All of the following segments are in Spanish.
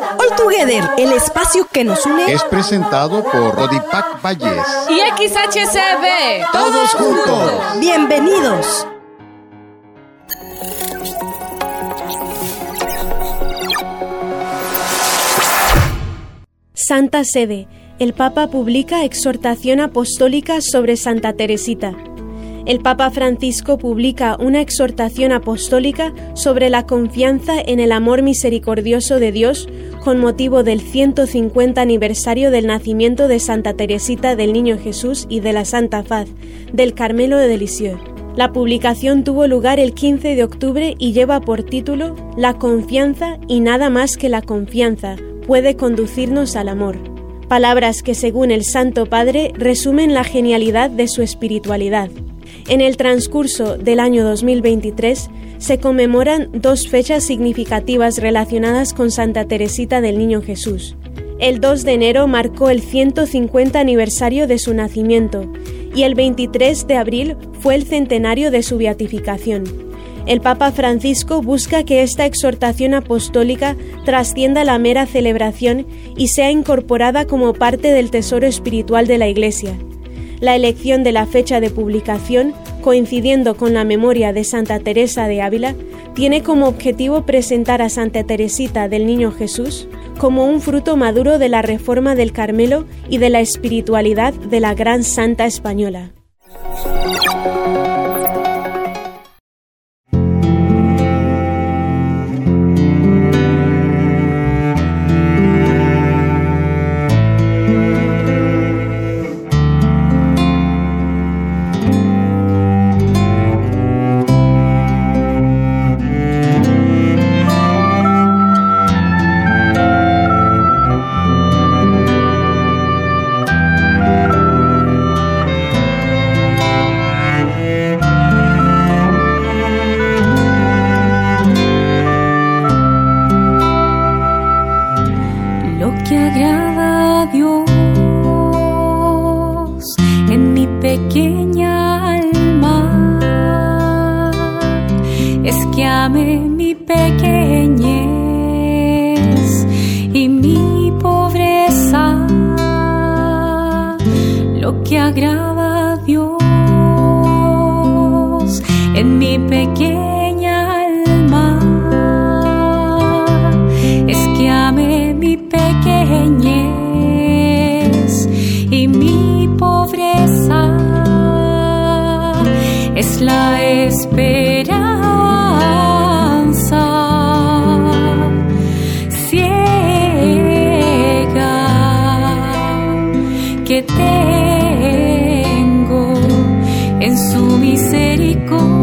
All Together, el espacio que nos une, es presentado por Rodipac Valles y XHCB. Todos juntos. Bienvenidos. Santa Sede. El Papa publica exhortación apostólica sobre Santa Teresita el Papa Francisco publica una exhortación apostólica sobre la confianza en el amor misericordioso de Dios con motivo del 150 aniversario del nacimiento de Santa Teresita del Niño Jesús y de la Santa Faz del Carmelo de Lisieux. La publicación tuvo lugar el 15 de octubre y lleva por título La confianza y nada más que la confianza puede conducirnos al amor. Palabras que según el Santo Padre resumen la genialidad de su espiritualidad. En el transcurso del año 2023 se conmemoran dos fechas significativas relacionadas con Santa Teresita del Niño Jesús. El 2 de enero marcó el 150 aniversario de su nacimiento y el 23 de abril fue el centenario de su beatificación. El Papa Francisco busca que esta exhortación apostólica trascienda la mera celebración y sea incorporada como parte del tesoro espiritual de la Iglesia la elección de la fecha de publicación, coincidiendo con la memoria de Santa Teresa de Ávila, tiene como objetivo presentar a Santa Teresita del Niño Jesús como un fruto maduro de la reforma del Carmelo y de la espiritualidad de la gran santa española. la esperanza ciega que tengo en su misericordia.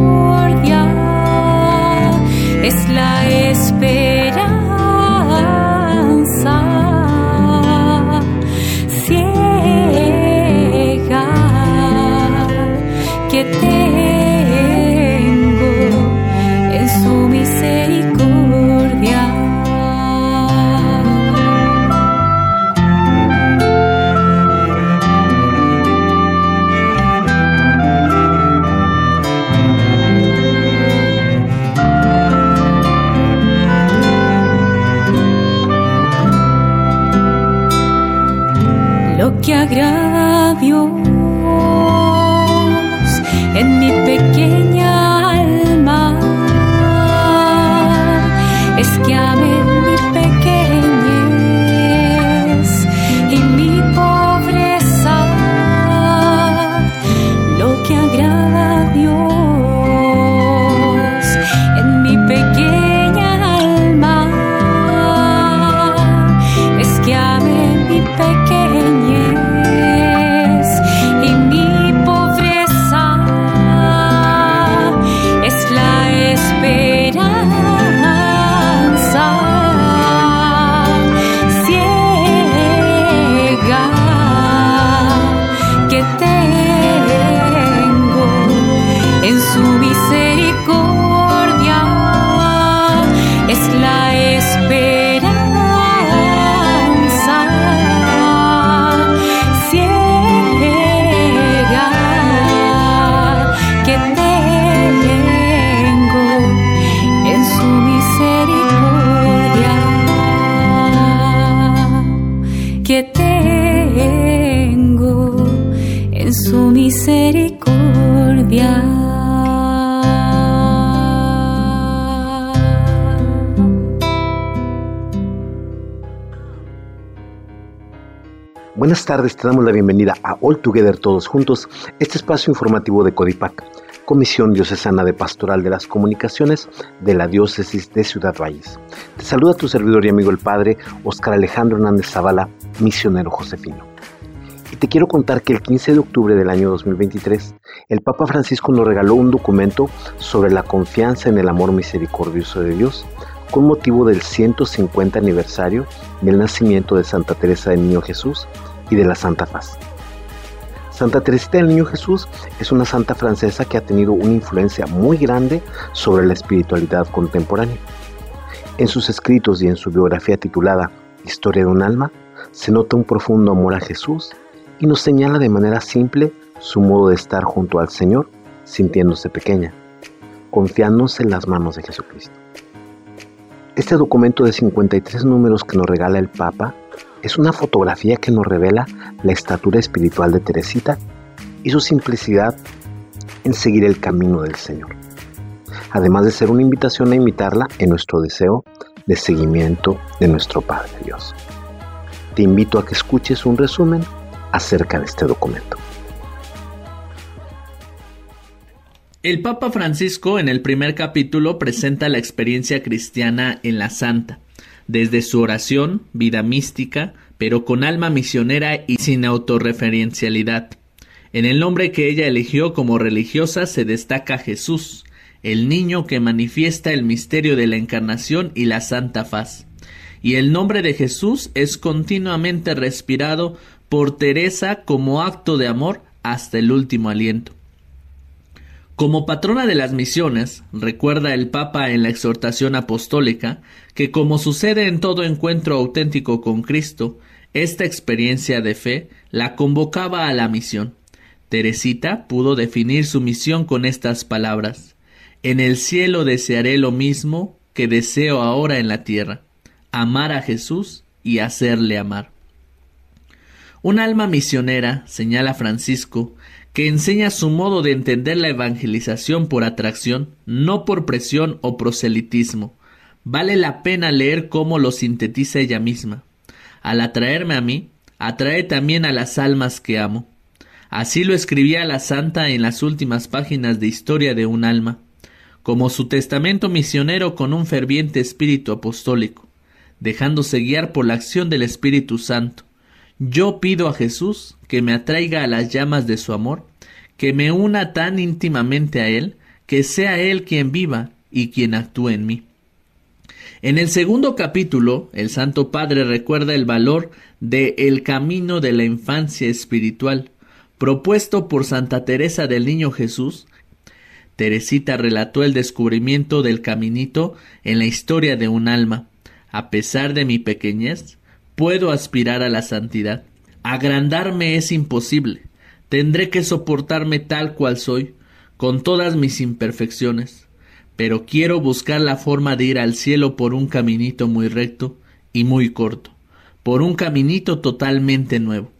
que agrada a Dios. En mi pequeño Tardes, te damos la bienvenida a All Together Todos Juntos, este espacio informativo de Codipac, Comisión Diocesana de Pastoral de las Comunicaciones de la Diócesis de Ciudad Valles. Te saluda tu servidor y amigo el Padre Oscar Alejandro Hernández Zavala, misionero josefino. Y te quiero contar que el 15 de octubre del año 2023, el Papa Francisco nos regaló un documento sobre la confianza en el amor misericordioso de Dios con motivo del 150 aniversario del nacimiento de Santa Teresa del Niño Jesús y de la Santa Paz. Santa Teresita del Niño Jesús es una santa francesa que ha tenido una influencia muy grande sobre la espiritualidad contemporánea. En sus escritos y en su biografía titulada Historia de un alma, se nota un profundo amor a Jesús y nos señala de manera simple su modo de estar junto al Señor, sintiéndose pequeña, confiándose en las manos de Jesucristo. Este documento de 53 números que nos regala el Papa es una fotografía que nos revela la estatura espiritual de Teresita y su simplicidad en seguir el camino del Señor, además de ser una invitación a imitarla en nuestro deseo de seguimiento de nuestro Padre Dios. Te invito a que escuches un resumen acerca de este documento. El Papa Francisco en el primer capítulo presenta la experiencia cristiana en la Santa, desde su oración, vida mística, pero con alma misionera y sin autorreferencialidad. En el nombre que ella eligió como religiosa se destaca Jesús, el niño que manifiesta el misterio de la encarnación y la santa faz. Y el nombre de Jesús es continuamente respirado por Teresa como acto de amor hasta el último aliento. Como patrona de las misiones, recuerda el Papa en la exhortación apostólica que como sucede en todo encuentro auténtico con Cristo, esta experiencia de fe la convocaba a la misión. Teresita pudo definir su misión con estas palabras En el cielo desearé lo mismo que deseo ahora en la tierra, amar a Jesús y hacerle amar. Un alma misionera, señala Francisco, que enseña su modo de entender la evangelización por atracción, no por presión o proselitismo. Vale la pena leer cómo lo sintetiza ella misma. Al atraerme a mí, atrae también a las almas que amo. Así lo escribía la santa en las últimas páginas de Historia de un alma, como su testamento misionero con un ferviente espíritu apostólico, dejándose guiar por la acción del Espíritu Santo, yo pido a Jesús que me atraiga a las llamas de su amor, que me una tan íntimamente a Él, que sea Él quien viva y quien actúe en mí. En el segundo capítulo, el Santo Padre recuerda el valor de el camino de la infancia espiritual, propuesto por Santa Teresa del Niño Jesús. Teresita relató el descubrimiento del caminito en la historia de un alma. A pesar de mi pequeñez, puedo aspirar a la santidad. Agrandarme es imposible. Tendré que soportarme tal cual soy, con todas mis imperfecciones. Pero quiero buscar la forma de ir al cielo por un caminito muy recto y muy corto, por un caminito totalmente nuevo.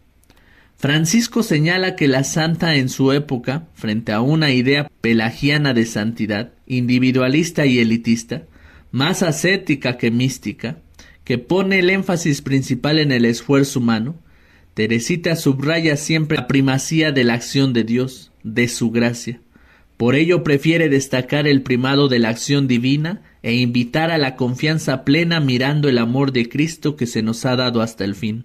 Francisco señala que la santa en su época, frente a una idea pelagiana de santidad, individualista y elitista, más ascética que mística, que pone el énfasis principal en el esfuerzo humano, Teresita subraya siempre la primacía de la acción de Dios, de su gracia. Por ello prefiere destacar el primado de la acción divina e invitar a la confianza plena mirando el amor de Cristo que se nos ha dado hasta el fin.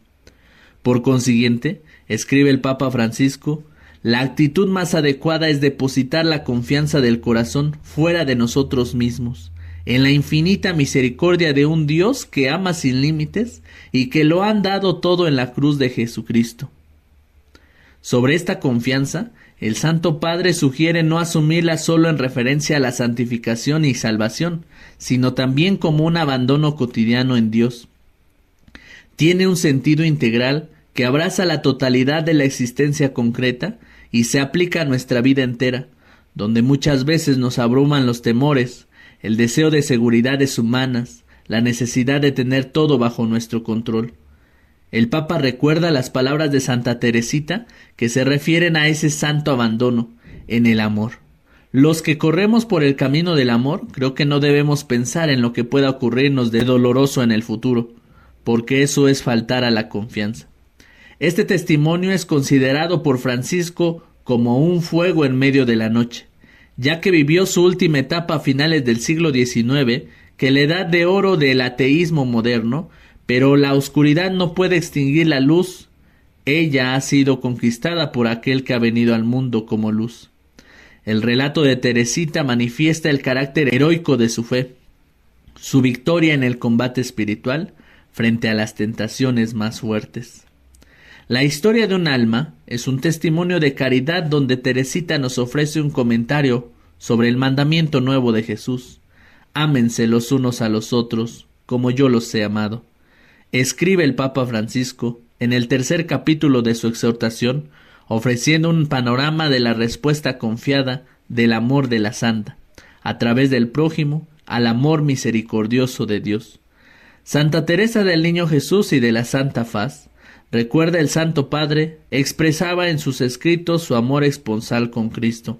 Por consiguiente, escribe el Papa Francisco, la actitud más adecuada es depositar la confianza del corazón fuera de nosotros mismos, en la infinita misericordia de un Dios que ama sin límites y que lo han dado todo en la cruz de Jesucristo. Sobre esta confianza, el Santo Padre sugiere no asumirla solo en referencia a la santificación y salvación, sino también como un abandono cotidiano en Dios. Tiene un sentido integral que abraza la totalidad de la existencia concreta y se aplica a nuestra vida entera, donde muchas veces nos abruman los temores, el deseo de seguridades humanas, la necesidad de tener todo bajo nuestro control. El Papa recuerda las palabras de Santa Teresita que se refieren a ese santo abandono en el amor. Los que corremos por el camino del amor creo que no debemos pensar en lo que pueda ocurrirnos de doloroso en el futuro, porque eso es faltar a la confianza. Este testimonio es considerado por Francisco como un fuego en medio de la noche, ya que vivió su última etapa a finales del siglo XIX, que la edad de oro del ateísmo moderno, pero la oscuridad no puede extinguir la luz, ella ha sido conquistada por aquel que ha venido al mundo como luz. El relato de Teresita manifiesta el carácter heroico de su fe, su victoria en el combate espiritual frente a las tentaciones más fuertes. La historia de un alma es un testimonio de caridad donde Teresita nos ofrece un comentario sobre el mandamiento nuevo de Jesús. Ámense los unos a los otros, como yo los he amado. Escribe el Papa Francisco en el tercer capítulo de su exhortación ofreciendo un panorama de la respuesta confiada del amor de la santa, a través del prójimo, al amor misericordioso de Dios. Santa Teresa del Niño Jesús y de la Santa Faz, recuerda el Santo Padre, expresaba en sus escritos su amor esponsal con Cristo.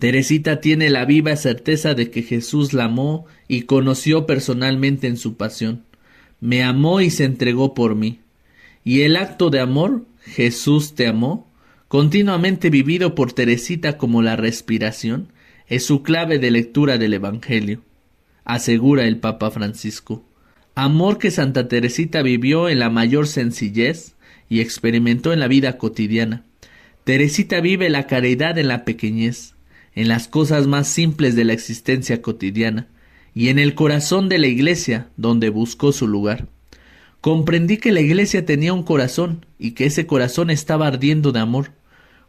Teresita tiene la viva certeza de que Jesús la amó y conoció personalmente en su pasión. Me amó y se entregó por mí. Y el acto de amor Jesús te amó, continuamente vivido por Teresita como la respiración, es su clave de lectura del Evangelio, asegura el Papa Francisco. Amor que Santa Teresita vivió en la mayor sencillez y experimentó en la vida cotidiana. Teresita vive la caridad en la pequeñez, en las cosas más simples de la existencia cotidiana, y en el corazón de la iglesia donde buscó su lugar. Comprendí que la iglesia tenía un corazón y que ese corazón estaba ardiendo de amor.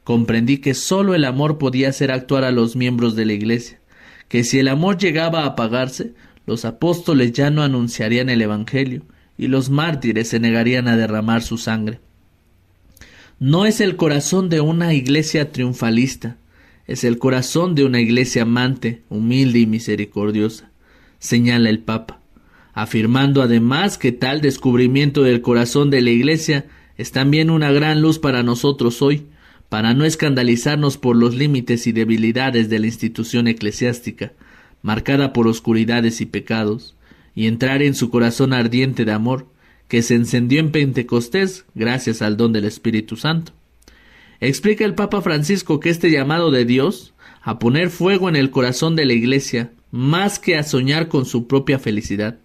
Comprendí que sólo el amor podía hacer actuar a los miembros de la iglesia, que si el amor llegaba a apagarse, los apóstoles ya no anunciarían el Evangelio y los mártires se negarían a derramar su sangre. No es el corazón de una iglesia triunfalista, es el corazón de una iglesia amante, humilde y misericordiosa, señala el Papa afirmando además que tal descubrimiento del corazón de la Iglesia es también una gran luz para nosotros hoy, para no escandalizarnos por los límites y debilidades de la institución eclesiástica, marcada por oscuridades y pecados, y entrar en su corazón ardiente de amor, que se encendió en Pentecostés gracias al don del Espíritu Santo. Explica el Papa Francisco que este llamado de Dios a poner fuego en el corazón de la Iglesia, más que a soñar con su propia felicidad,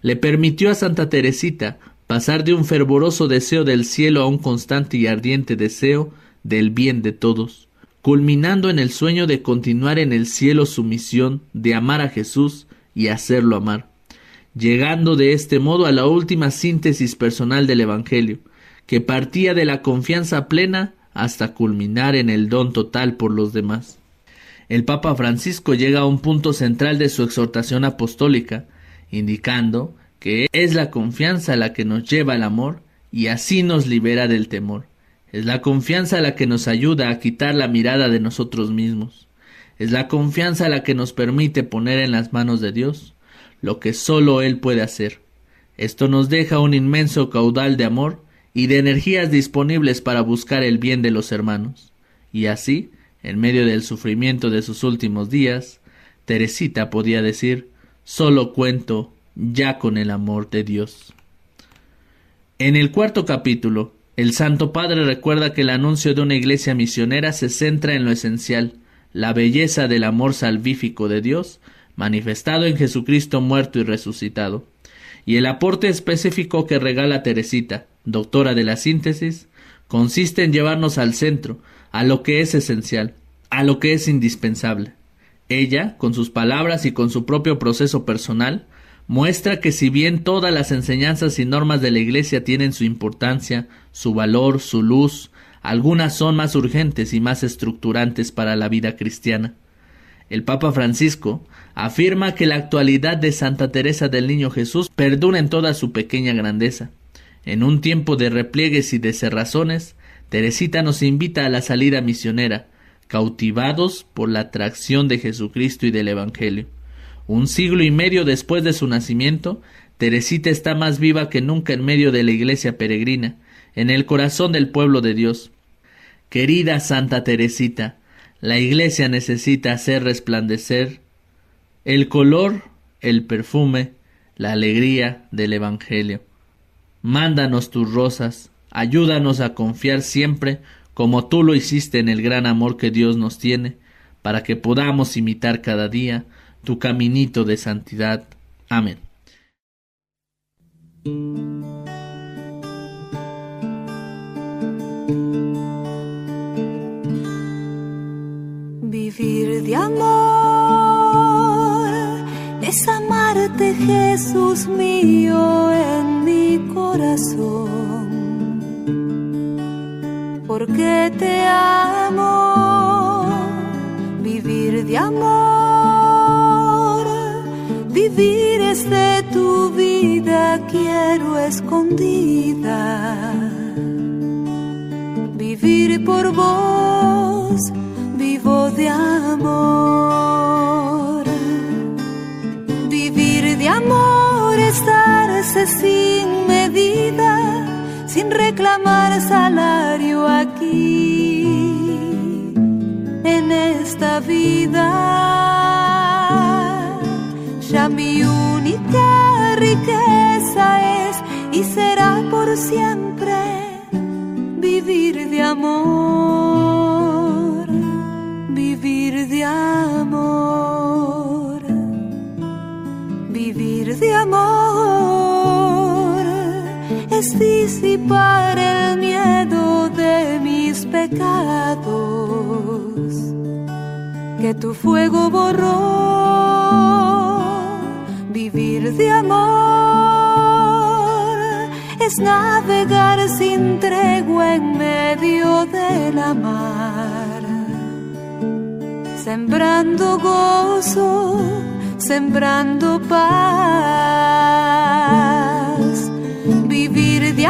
le permitió a Santa Teresita pasar de un fervoroso deseo del cielo a un constante y ardiente deseo del bien de todos, culminando en el sueño de continuar en el cielo su misión de amar a Jesús y hacerlo amar, llegando de este modo a la última síntesis personal del Evangelio, que partía de la confianza plena hasta culminar en el don total por los demás. El Papa Francisco llega a un punto central de su exhortación apostólica, indicando que es la confianza la que nos lleva al amor y así nos libera del temor. Es la confianza la que nos ayuda a quitar la mirada de nosotros mismos. Es la confianza la que nos permite poner en las manos de Dios lo que sólo Él puede hacer. Esto nos deja un inmenso caudal de amor y de energías disponibles para buscar el bien de los hermanos. Y así, en medio del sufrimiento de sus últimos días, Teresita podía decir solo cuento ya con el amor de Dios. En el cuarto capítulo, el Santo Padre recuerda que el anuncio de una iglesia misionera se centra en lo esencial, la belleza del amor salvífico de Dios, manifestado en Jesucristo muerto y resucitado, y el aporte específico que regala Teresita, doctora de la síntesis, consiste en llevarnos al centro, a lo que es esencial, a lo que es indispensable. Ella, con sus palabras y con su propio proceso personal, muestra que si bien todas las enseñanzas y normas de la Iglesia tienen su importancia, su valor, su luz, algunas son más urgentes y más estructurantes para la vida cristiana. El Papa Francisco afirma que la actualidad de Santa Teresa del Niño Jesús perdura en toda su pequeña grandeza. En un tiempo de repliegues y de cerrazones, Teresita nos invita a la salida misionera, cautivados por la atracción de Jesucristo y del Evangelio. Un siglo y medio después de su nacimiento, Teresita está más viva que nunca en medio de la iglesia peregrina, en el corazón del pueblo de Dios. Querida Santa Teresita, la iglesia necesita hacer resplandecer el color, el perfume, la alegría del Evangelio. Mándanos tus rosas, Ayúdanos a confiar siempre, como tú lo hiciste en el gran amor que Dios nos tiene, para que podamos imitar cada día tu caminito de santidad. Amén. Vivir de amor es amarte Jesús mío en mi corazón. Porque te amo, vivir de amor, vivir es de tu vida, quiero escondida. Vivir por vos vivo de amor. Amor, estarse sin medida, sin reclamar salario aquí, en esta vida. Ya mi única riqueza es y será por siempre vivir de amor vivir de amor, es disipar el miedo de mis pecados que tu fuego borró. Vivir de amor es navegar sin tregua en medio de la mar sembrando gozo, sembrando paz.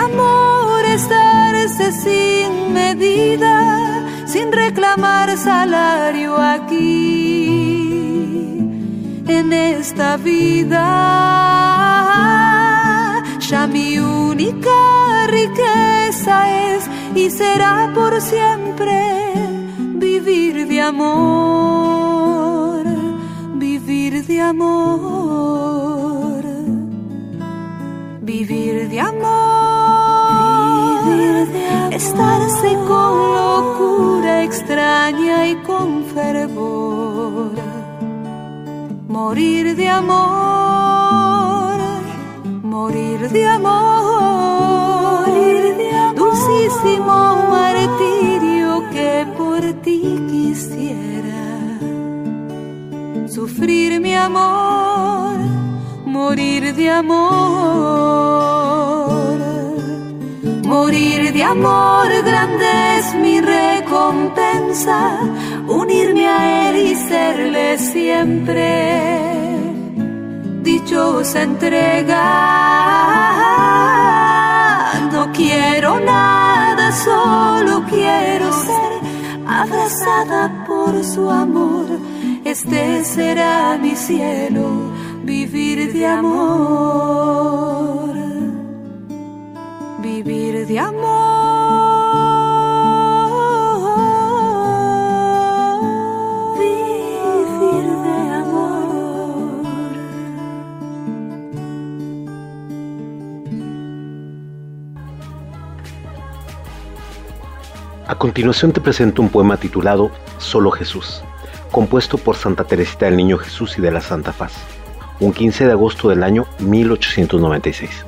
Amor, estarse sin medida, sin reclamar salario aquí, en esta vida. Ya mi única riqueza es y será por siempre vivir de amor, vivir de amor, vivir de amor, de amor. estarse con locura extraña y con fervor, morir de amor, morir de amor, morir de amor. dulcísimo martirio que por ti quisiera sufrir mi amor, morir de amor, de amor, grande es mi recompensa, unirme a él y serle siempre dichosa entrega. No quiero nada, solo quiero ser abrazada por su amor. Este será mi cielo, vivir de amor, vivir de amor, continuación te presento un poema titulado Solo Jesús, compuesto por Santa Teresita del Niño Jesús y de la Santa Faz, un 15 de agosto del año 1896.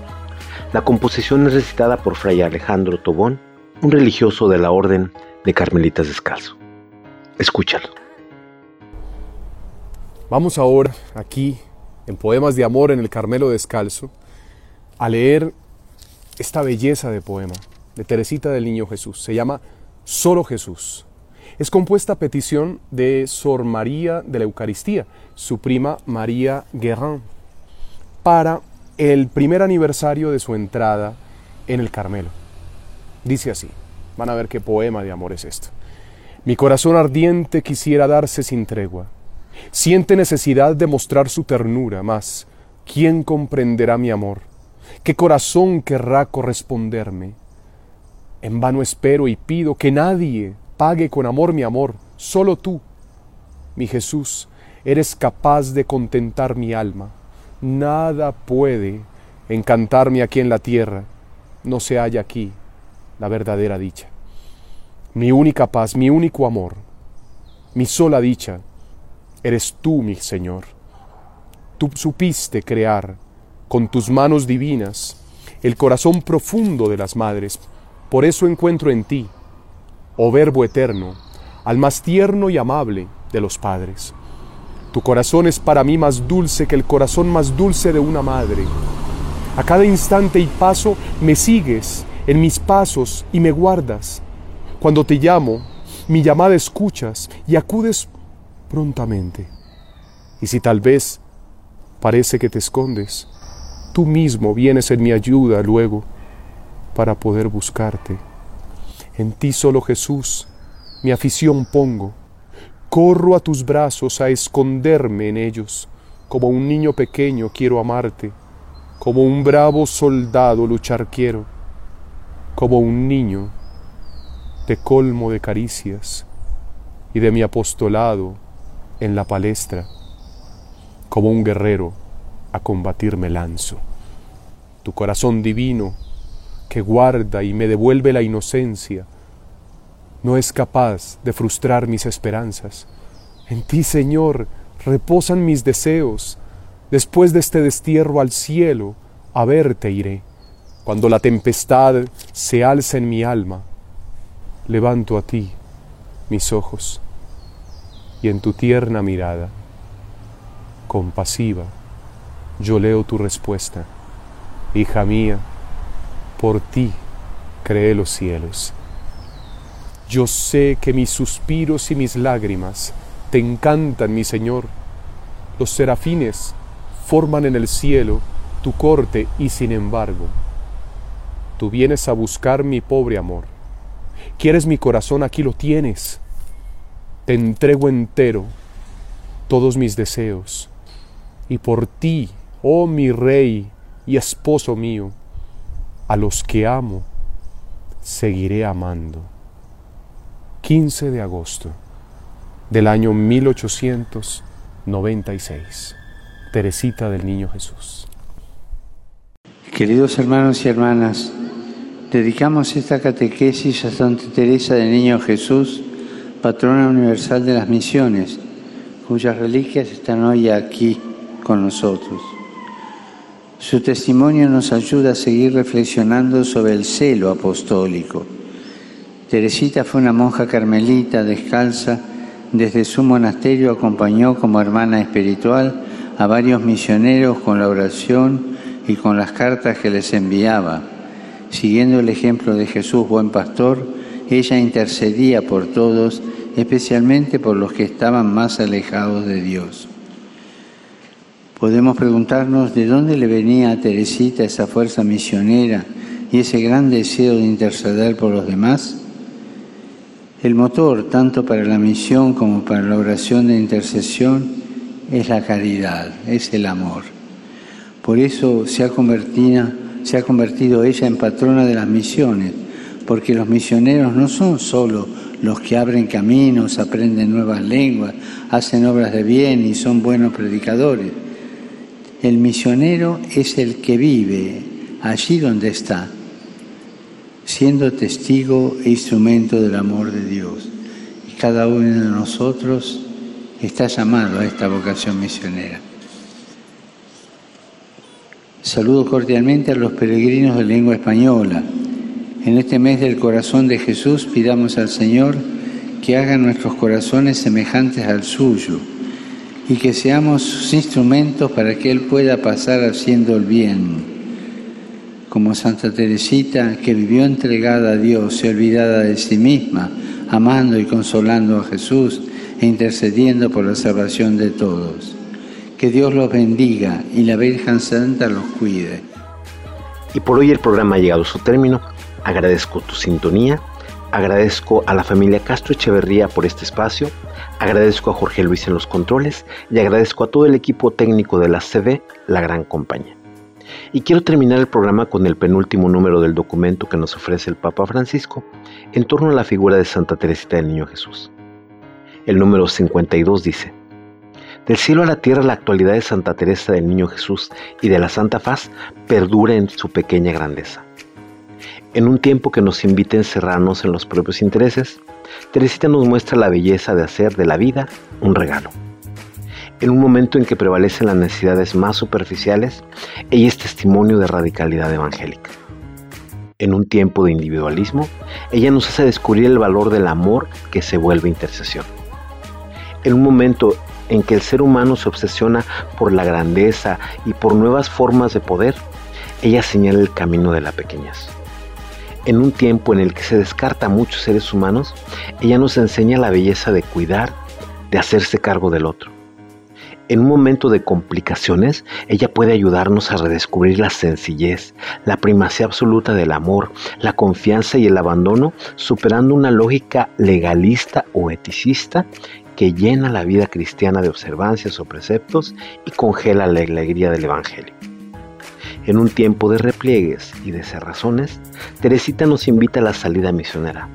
La composición es recitada por Fray Alejandro Tobón, un religioso de la Orden de Carmelitas Descalzo. Escúchalo. Vamos ahora, aquí, en Poemas de Amor en el Carmelo Descalzo, a leer esta belleza de poema de Teresita del Niño Jesús. Se llama Solo Jesús. Es compuesta a petición de Sor María de la Eucaristía, su prima María Guerrin, para el primer aniversario de su entrada en el Carmelo. Dice así, van a ver qué poema de amor es esto. Mi corazón ardiente quisiera darse sin tregua. Siente necesidad de mostrar su ternura, mas ¿quién comprenderá mi amor? ¿Qué corazón querrá corresponderme? En vano espero y pido que nadie pague con amor mi amor, solo tú, mi Jesús, eres capaz de contentar mi alma. Nada puede encantarme aquí en la tierra, no se halla aquí la verdadera dicha. Mi única paz, mi único amor, mi sola dicha, eres tú, mi Señor. Tú supiste crear con tus manos divinas el corazón profundo de las madres. Por eso encuentro en ti, oh Verbo eterno, al más tierno y amable de los padres. Tu corazón es para mí más dulce que el corazón más dulce de una madre. A cada instante y paso me sigues en mis pasos y me guardas. Cuando te llamo, mi llamada escuchas y acudes prontamente. Y si tal vez parece que te escondes, tú mismo vienes en mi ayuda luego para poder buscarte. En ti solo Jesús, mi afición pongo. Corro a tus brazos a esconderme en ellos. Como un niño pequeño quiero amarte. Como un bravo soldado luchar quiero. Como un niño te colmo de caricias y de mi apostolado en la palestra. Como un guerrero a combatir me lanzo. Tu corazón divino que guarda y me devuelve la inocencia, no es capaz de frustrar mis esperanzas. En ti, Señor, reposan mis deseos. Después de este destierro al cielo, a verte iré. Cuando la tempestad se alza en mi alma, levanto a ti mis ojos y en tu tierna mirada, compasiva, yo leo tu respuesta. Hija mía, por ti creé los cielos. Yo sé que mis suspiros y mis lágrimas te encantan, mi Señor. Los serafines forman en el cielo tu corte y sin embargo, tú vienes a buscar mi pobre amor. Quieres mi corazón, aquí lo tienes. Te entrego entero todos mis deseos. Y por ti, oh mi Rey y esposo mío, a los que amo, seguiré amando. 15 de agosto del año 1896. Teresita del Niño Jesús. Queridos hermanos y hermanas, dedicamos esta catequesis a Santa Teresa del Niño Jesús, patrona universal de las misiones, cuyas reliquias están hoy aquí con nosotros. Su testimonio nos ayuda a seguir reflexionando sobre el celo apostólico. Teresita fue una monja carmelita descalza. Desde su monasterio acompañó como hermana espiritual a varios misioneros con la oración y con las cartas que les enviaba. Siguiendo el ejemplo de Jesús, buen pastor, ella intercedía por todos, especialmente por los que estaban más alejados de Dios. Podemos preguntarnos de dónde le venía a Teresita esa fuerza misionera y ese gran deseo de interceder por los demás. El motor, tanto para la misión como para la oración de intercesión, es la caridad, es el amor. Por eso se ha convertido, ella en patrona de las misiones, porque los misioneros no son solo los que abren caminos, aprenden nuevas lenguas, hacen obras de bien y son buenos predicadores el misionero es el que vive allí donde está, siendo testigo e instrumento del amor de Dios. Y cada uno de nosotros está llamado a esta vocación misionera. Saludo cordialmente a los peregrinos de lengua española. En este mes del corazón de Jesús pidamos al Señor que haga nuestros corazones semejantes al suyo y que seamos sus instrumentos para que Él pueda pasar haciendo el bien. Como Santa Teresita, que vivió entregada a Dios y olvidada de sí misma, amando y consolando a Jesús e intercediendo por la salvación de todos. Que Dios los bendiga y la Virgen Santa los cuide. Y por hoy el programa ha llegado a su término. Agradezco tu sintonía, agradezco a la familia Castro Echeverría por este espacio Agradezco a Jorge Luis en los controles y agradezco a todo el equipo técnico de la CB, la gran compañía. Y quiero terminar el programa con el penúltimo número del documento que nos ofrece el Papa Francisco en torno a la figura de Santa Teresita del Niño Jesús. El número 52 dice, Del cielo a la tierra la actualidad de Santa Teresa del Niño Jesús y de la Santa Faz perdura en su pequeña grandeza. En un tiempo que nos invita a encerrarnos en los propios intereses, Teresita nos muestra la belleza de hacer de la vida un regalo. En un momento en que prevalecen las necesidades más superficiales, ella es testimonio de radicalidad evangélica. En un tiempo de individualismo, ella nos hace descubrir el valor del amor que se vuelve intercesión. En un momento en que el ser humano se obsesiona por la grandeza y por nuevas formas de poder, ella señala el camino de la pequeñez. En un tiempo en el que se descarta a muchos seres humanos, ella nos enseña la belleza de cuidar, de hacerse cargo del otro. En un momento de complicaciones, ella puede ayudarnos a redescubrir la sencillez, la primacía absoluta del amor, la confianza y el abandono, superando una lógica legalista o eticista que llena la vida cristiana de observancias o preceptos y congela la alegría del Evangelio. En un tiempo de repliegues y de cerrazones, Teresita nos invita a la salida misionera,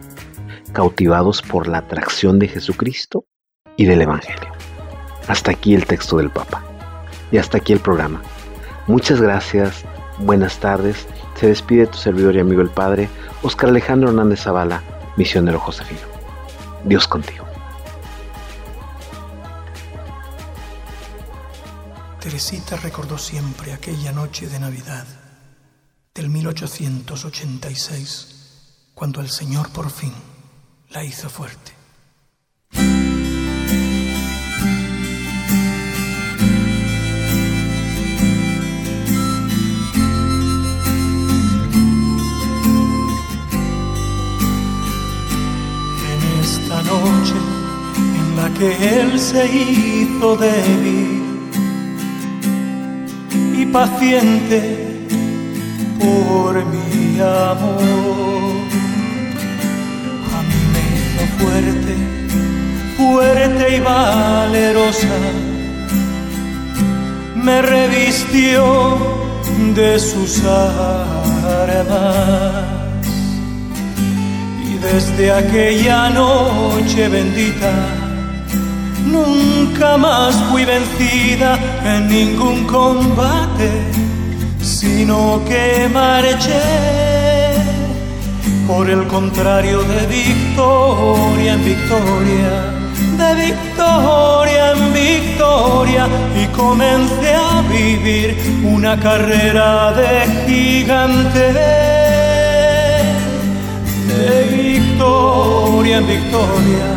cautivados por la atracción de Jesucristo y del Evangelio. Hasta aquí el texto del Papa. Y hasta aquí el programa. Muchas gracias, buenas tardes. Se despide tu servidor y amigo el Padre, Oscar Alejandro Hernández Zavala, misionero Josefino. Dios contigo. Teresita recordó siempre aquella noche de Navidad del 1886, cuando el Señor por fin la hizo fuerte. En esta noche en la que Él se hizo débil paciente por mi amor. A mí me fuerte, fuerte y valerosa. Me revistió de sus armas. Y desde aquella noche bendita, Nunca más fui vencida en ningún combate, sino que marché por el contrario de victoria en victoria, de victoria en victoria, y comencé a vivir una carrera de gigante, de victoria en victoria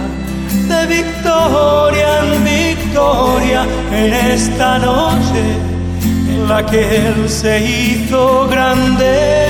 en esta noche en la que Él se hizo grande.